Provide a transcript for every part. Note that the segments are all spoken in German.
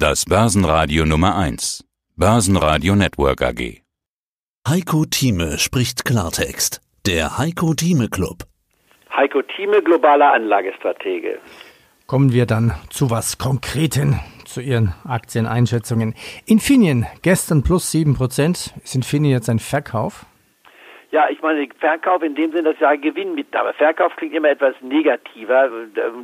Das Börsenradio Nummer 1. Börsenradio Network AG. Heiko Thieme spricht Klartext. Der Heiko Thieme Club. Heiko Thieme, globaler Anlagestratege. Kommen wir dann zu was Konkreten, zu Ihren Aktieneinschätzungen. Infineon, gestern plus 7%. Ist Infineon jetzt ein Verkauf? Ja, ich meine, Verkauf in dem Sinne, dass ja Gewinn mit, aber Verkauf klingt immer etwas negativer.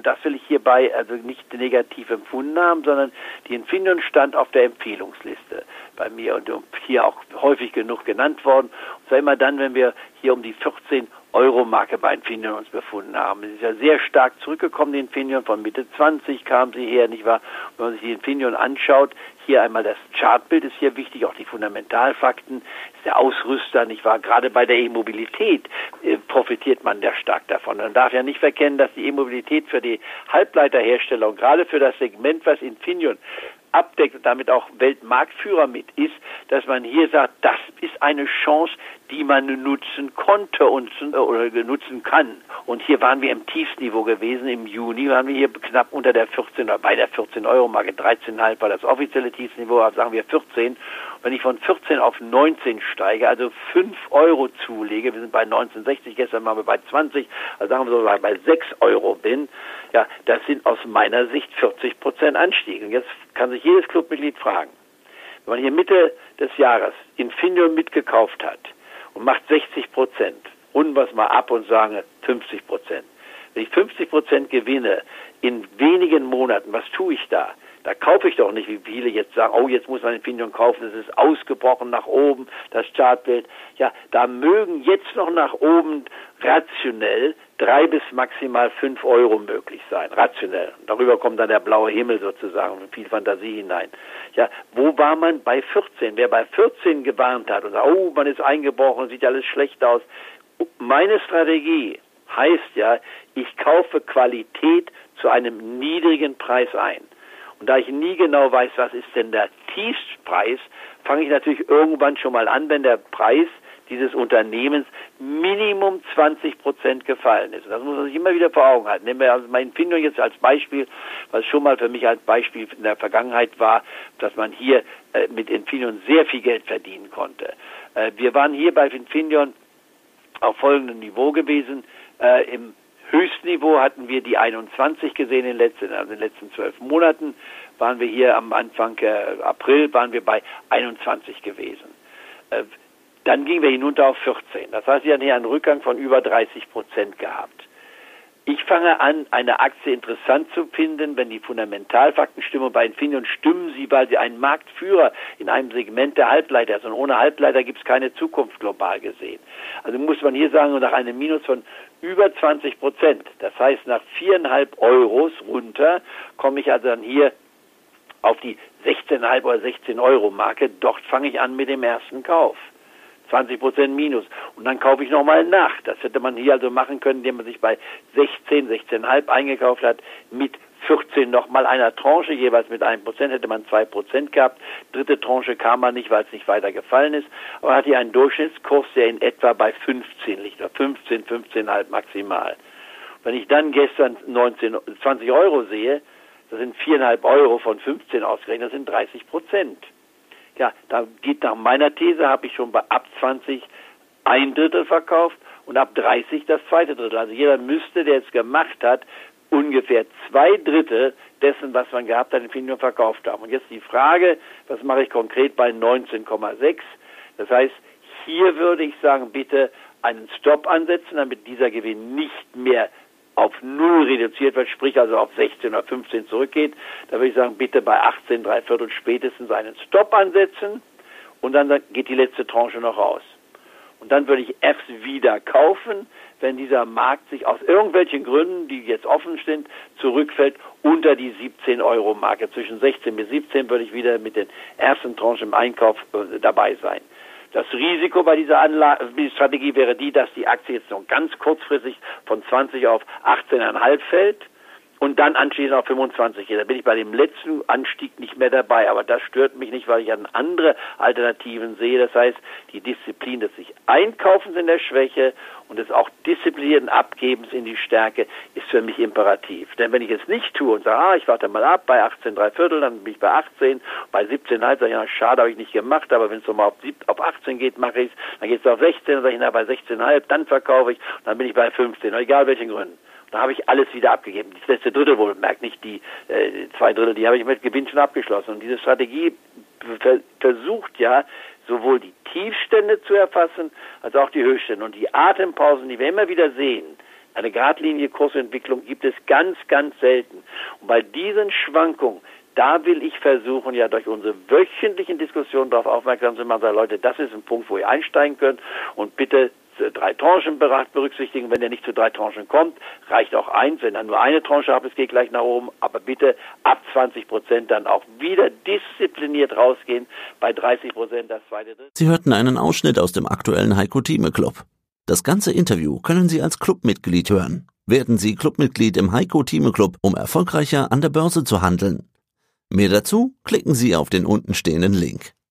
Das will ich hierbei also nicht negativ empfunden haben, sondern die Infineon stand auf der Empfehlungsliste bei mir und hier auch häufig genug genannt worden. Und zwar immer dann, wenn wir hier um die 14 Euro-Marke bei Infineon uns befunden haben. Es ist ja sehr stark zurückgekommen, die Infineon, von Mitte 20 kam sie her, nicht wahr? Wenn man sich die Infineon anschaut, hier einmal das Chartbild ist hier wichtig, auch die Fundamentalfakten, ist der Ausrüster, nicht wahr? Gerade bei der E-Mobilität äh, profitiert man sehr stark davon. Man darf ja nicht verkennen, dass die E-Mobilität für die Halbleiterhersteller und gerade für das Segment, was Infineon abdeckt und damit auch Weltmarktführer mit ist, dass man hier sagt, das ist eine Chance, die man nutzen konnte und äh, oder nutzen kann. Und hier waren wir im Tiefsniveau gewesen. Im Juni waren wir hier knapp unter der 14 oder bei der 14 Euro Marke. 13,5 war das offizielle Tiefsniveau, also sagen wir 14. Wenn ich von 14 auf 19 steige, also 5 Euro zulege, wir sind bei 19,60, gestern waren wir bei 20, also sagen wir so, bei 6 Euro bin, ja, das sind aus meiner Sicht 40 Prozent Anstieg. Und jetzt kann sich jedes Clubmitglied fragen, wenn man hier Mitte des Jahres Infineon mitgekauft hat und macht 60 Prozent, runden wir es mal ab und sagen 50 Prozent. Wenn ich 50 Prozent gewinne in wenigen Monaten, was tue ich da? Da kaufe ich doch nicht, wie viele jetzt sagen, oh, jetzt muss man Infineon kaufen, es ist ausgebrochen nach oben, das Chartbild. Ja, da mögen jetzt noch nach oben rationell drei bis maximal fünf Euro möglich sein, rationell. Darüber kommt dann der blaue Himmel sozusagen, mit viel Fantasie hinein. Ja, wo war man bei 14? Wer bei 14 gewarnt hat und sagt, oh, man ist eingebrochen, sieht alles schlecht aus. Meine Strategie heißt ja, ich kaufe Qualität zu einem niedrigen Preis ein. Und da ich nie genau weiß, was ist denn der Tiefstpreis, fange ich natürlich irgendwann schon mal an, wenn der Preis dieses Unternehmens Minimum 20 Prozent gefallen ist. Das muss man sich immer wieder vor Augen halten. Nehmen wir also mein Findung jetzt als Beispiel, was schon mal für mich als Beispiel in der Vergangenheit war, dass man hier äh, mit Infineon sehr viel Geld verdienen konnte. Äh, wir waren hier bei Infineon auf folgendem Niveau gewesen. Äh, Im Höchstniveau hatten wir die 21 gesehen in den letzten, also in den letzten zwölf Monaten. Waren wir hier am Anfang äh, April, waren wir bei 21 gewesen. Äh, dann gingen wir hinunter auf 14. Das heißt, wir hatten hier einen Rückgang von über 30 Prozent gehabt. Ich fange an, eine Aktie interessant zu finden, wenn die Fundamentalfakten stimmen. Und bei Infineon stimmen sie, weil sie ein Marktführer in einem Segment der Halbleiter ist. Und ohne Halbleiter gibt es keine Zukunft global gesehen. Also muss man hier sagen, nach einem Minus von über 20 Prozent, das heißt nach viereinhalb Euros runter, komme ich also dann hier auf die 16,5 oder 16 Euro Marke. Dort fange ich an mit dem ersten Kauf. 20 Prozent Minus. Und dann kaufe ich nochmal nach. Das hätte man hier also machen können, indem man sich bei 16, 16,5 eingekauft hat, mit 14 nochmal einer Tranche, jeweils mit einem Prozent, hätte man zwei Prozent gehabt. Dritte Tranche kam man nicht, weil es nicht weiter gefallen ist. Aber man hat hier einen Durchschnittskurs, der in etwa bei 15 liegt, oder 15, 15,5 maximal. Wenn ich dann gestern 19, 20 Euro sehe, das sind 4,5 Euro von 15 ausgerechnet, das sind 30 Prozent. Ja, da geht nach meiner These, habe ich schon bei ab 20 ein Drittel verkauft und ab 30 das zweite Drittel. Also jeder müsste, der es gemacht hat, ungefähr zwei Drittel dessen, was man gehabt hat, in Finium verkauft haben. Und jetzt die Frage, was mache ich konkret bei 19,6? Das heißt, hier würde ich sagen, bitte einen Stop ansetzen, damit dieser Gewinn nicht mehr auf null reduziert wird, sprich also auf 16 oder 15 zurückgeht, da würde ich sagen, bitte bei 18, drei Viertel spätestens einen Stop ansetzen und dann geht die letzte Tranche noch raus. Und dann würde ich erst wieder kaufen, wenn dieser Markt sich aus irgendwelchen Gründen, die jetzt offen sind, zurückfällt unter die 17 Euro Marke. Zwischen 16 bis 17 würde ich wieder mit den ersten Tranchen im Einkauf äh, dabei sein. Das Risiko bei dieser Anlage, Strategie wäre die, dass die Aktie jetzt noch ganz kurzfristig von 20 auf 18,5 fällt. Und dann anschließend auf 25 geht. Da bin ich bei dem letzten Anstieg nicht mehr dabei, aber das stört mich nicht, weil ich dann andere Alternativen sehe. Das heißt, die Disziplin des sich Einkaufens in der Schwäche und des auch disziplinierten Abgebens in die Stärke ist für mich imperativ. Denn wenn ich es nicht tue und sage, ah, ich warte mal ab bei 18 drei Viertel, dann bin ich bei 18, bei 17 halt sage ich, ja, schade, habe ich nicht gemacht, aber wenn es nochmal auf, auf 18 geht, mache ich es, dann geht es auf 16, dann sage ich, na, bei 16,5, dann verkaufe ich, dann bin ich bei 15, egal welchen Gründen. Da habe ich alles wieder abgegeben. Das letzte Drittel wohl, merkt nicht die äh, zwei Drittel, die habe ich mit Gewinn schon abgeschlossen. Und diese Strategie versucht ja, sowohl die Tiefstände zu erfassen, als auch die Höchststände. Und die Atempausen, die wir immer wieder sehen, eine geradlinige Kursentwicklung gibt es ganz, ganz selten. Und bei diesen Schwankungen, da will ich versuchen, ja durch unsere wöchentlichen Diskussionen darauf aufmerksam zu machen, sagen, Leute, das ist ein Punkt, wo ihr einsteigen könnt und bitte drei Tranchen berücksichtigen. Wenn er nicht zu drei Tranchen kommt, reicht auch eins. Wenn er nur eine Tranche hat, es geht gleich nach oben. Aber bitte ab 20 Prozent dann auch wieder diszipliniert rausgehen. Bei 30 Prozent das zweite. Sie hörten einen Ausschnitt aus dem aktuellen Heiko Thieme Club. Das ganze Interview können Sie als Clubmitglied hören. Werden Sie Clubmitglied im Heiko Thieme Club, um erfolgreicher an der Börse zu handeln. Mehr dazu klicken Sie auf den untenstehenden Link.